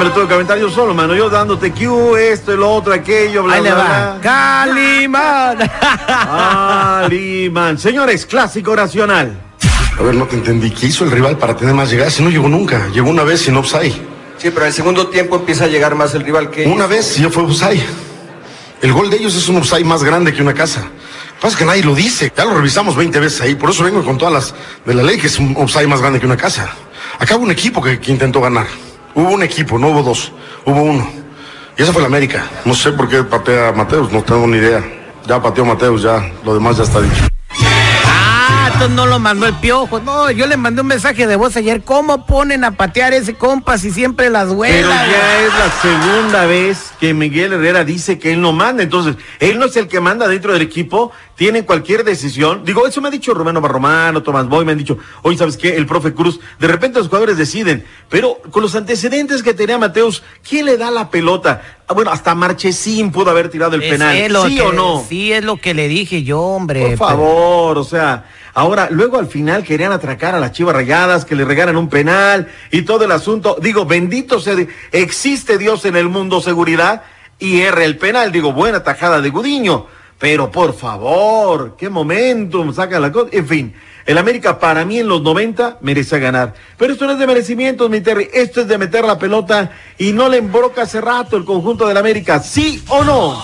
Me lo tengo que aventar yo solo, mano. Yo dándote Q, esto, el otro, aquello, bla, Ahí le bla, va. bla. Calimán. Calimán. Señores, clásico nacional. A ver, no te entendí. ¿Qué hizo el rival para tener más llegadas? Si no llegó nunca. Llegó una vez sin offside. Sí, pero en el segundo tiempo empieza a llegar más el rival que Una vez y ya fue offside. El gol de ellos es un offside más grande que una casa. Lo que Pasa es que nadie lo dice. Ya lo revisamos 20 veces ahí. Por eso vengo con todas las de la ley que es un offside más grande que una casa. Hubo un equipo que, que intentó ganar. Hubo un equipo, no hubo dos. Hubo uno. Y esa fue la América. No sé por qué patea Mateus, no tengo ni idea. Ya pateó Mateus, ya. Lo demás ya está dicho. No lo mandó el piojo. No, yo le mandé un mensaje de voz ayer. ¿Cómo ponen a patear ese compa si siempre las Pero vuelas? ya es la segunda vez que Miguel Herrera dice que él no manda. Entonces, él no es el que manda dentro del equipo. Tiene cualquier decisión. Digo, eso me ha dicho Romano Barromano, Tomás Boy, me han dicho, oye, ¿sabes qué? El profe Cruz. De repente los jugadores deciden. Pero con los antecedentes que tenía Mateus, ¿quién le da la pelota? Ah, bueno, hasta Marchesín pudo haber tirado el Es penal. ¿Sí que- o no? Sí, es lo que le dije yo, hombre. Por favor, o sea, ahora, luego al final querían atracar a las chivas rayadas, que le regalan un penal y todo el asunto. Digo, bendito sea, existe Dios en el mundo, seguridad, y erra el penal. Digo, buena tajada de Gudiño. Pero por favor, qué momentum, saca la cosa. En fin, el América para mí en los 90 merece ganar. Pero esto no es de merecimientos, mi Terry. Esto es de meter la pelota y no le embroca hace rato el conjunto del América. ¿Sí o no?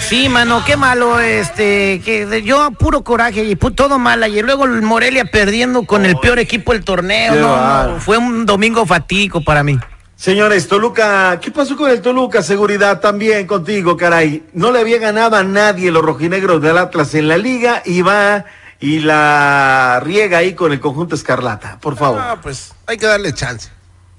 Sí, mano, qué malo, este, que yo puro coraje y todo mal ayer. Luego el Morelia perdiendo con el peor equipo del torneo. No, no, fue un domingo fatídico para mí. Señores, Toluca, ¿qué pasó con el Toluca? Seguridad también contigo, caray. No le había ganado a nadie los rojinegros del Atlas en la liga y va y la riega ahí con el conjunto Escarlata, por favor. Ah, pues hay que darle chance.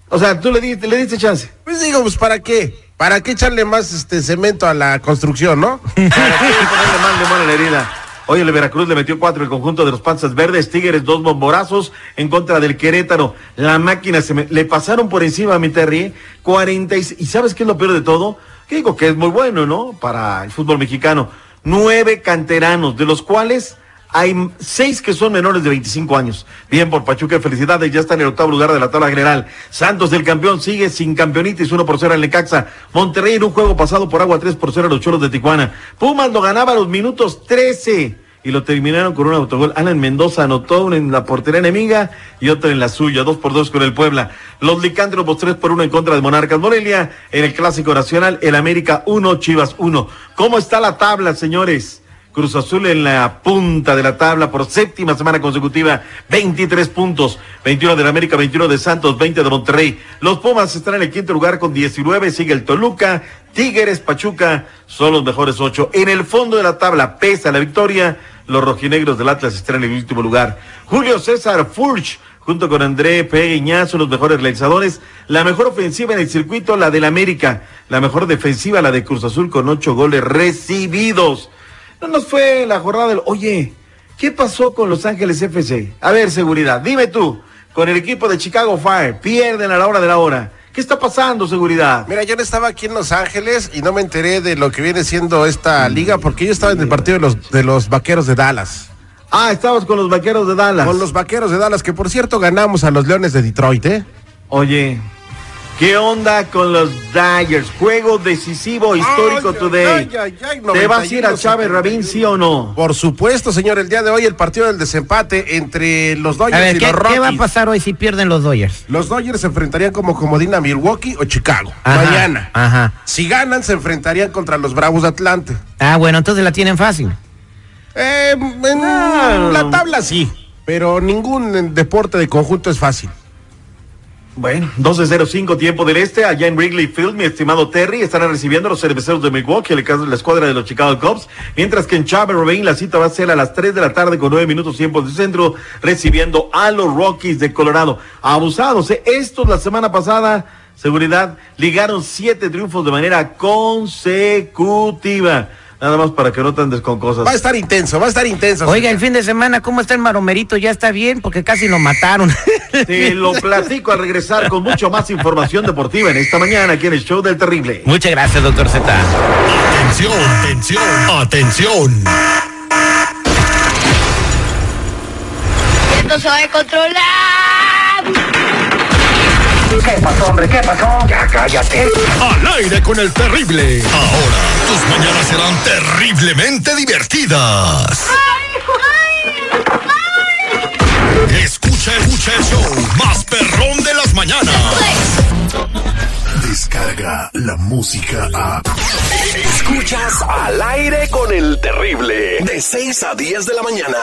O sea, tú le diste, le diste chance. Pues digo, pues ¿para qué? ¿Para qué echarle más este cemento a la construcción, no? ¿Para qué ponerle más limón a la herida? Hoy el Veracruz le metió cuatro el conjunto de los Panzas Verdes, Tigres dos bomborazos en contra del Querétaro. La máquina se me- le pasaron por encima a mi Terry, 46. ¿Y sabes qué es lo peor de todo? Que digo que es muy bueno, ¿no? Para el fútbol mexicano. Nueve canteranos, de los cuales hay seis que son menores de 25 años. Bien por Pachuca, felicidades, ya está en el octavo lugar de la tabla general. Santos, el campeón, sigue sin campeonitis, 1 por 0 en Necaxa. Monterrey en un juego pasado por agua, 3 por 0 a los Cholos de Tijuana. Pumas lo ganaba los minutos 13 y lo terminaron con un autogol. Alan Mendoza anotó uno en la portería enemiga y otro en la suya, 2 por 2 con el Puebla. Los Licántropos 3 por 1 en contra de Monarcas Morelia. En el Clásico Nacional, el América 1, Chivas 1. ¿Cómo está la tabla, señores? Cruz Azul en la punta de la tabla por séptima semana consecutiva, 23 puntos, 21 de la América, 21 de Santos, 20 de Monterrey. Los Pumas están en el quinto lugar con 19, sigue el Toluca, Tigres, Pachuca, son los mejores ocho. En el fondo de la tabla, pesa la victoria, los rojinegros del Atlas están en el último lugar. Julio César Furch, junto con André son los mejores realizadores. La mejor ofensiva en el circuito, la del América. La mejor defensiva, la de Cruz Azul, con ocho goles recibidos. No nos fue la jornada del. Oye, ¿qué pasó con Los Ángeles FC? A ver, seguridad, dime tú, con el equipo de Chicago Fire, pierden a la hora de la hora. ¿Qué está pasando, seguridad? Mira, yo no estaba aquí en Los Ángeles y no me enteré de lo que viene siendo esta liga porque yo estaba en el partido de los, de los vaqueros de Dallas. Ah, estabas con los vaqueros de Dallas. Con los vaqueros de Dallas, que por cierto ganamos a los Leones de Detroit, ¿eh? Oye, ¿qué onda con los Dyers? Juego decisivo histórico Ay, today. ay, ay, ay, ¿Te vas a ir a 91, Chávez Rabín, sí o no? Por supuesto, señor, el día de hoy el partido del desempate entre los Dodgers ver, y ¿qué, los Rockies. qué va a pasar hoy si pierden los Dodgers? Los Dodgers se enfrentarían como comodín a Milwaukee o Chicago. Ajá, Mañana. Ajá. Si ganan, se enfrentarían contra los Bravos de Atlanta. Ah, bueno, entonces la tienen fácil. Eh, en Ah. la tabla sí, pero ningún deporte de conjunto es fácil. Bueno, 12.05 tiempo del este, allá en Wrigley Field, mi estimado Terry, estarán recibiendo a los cerveceros de Milwaukee, el caso de la escuadra de los Chicago Cubs, mientras que en Chávez la cita va a ser a las 3 de la tarde con 9 minutos tiempo de centro, recibiendo a los Rockies de Colorado. Abusados, ¿eh? Estos la semana pasada seguridad, ligaron siete triunfos de manera consecutiva. Nada más para que no te andes con cosas. Va a estar intenso, va a estar intenso. Oiga, el fin de semana, ¿cómo está el maromerito? ¿Ya está bien? Porque casi lo mataron. Te lo platico al regresar con mucho más información deportiva en esta mañana aquí en el show del terrible. Muchas gracias, doctor Z. Atención, atención, atención. Esto se va a controlar. ¿Qué pasó, hombre? ¿Qué pasó? Ya cállate. Al aire con el terrible. Ahora tus mañanas serán terriblemente divertidas. Escucha, escucha el show más perrón de las mañanas. Descarga la música a. Escuchas al aire con el terrible. De 6 a 10 de la mañana.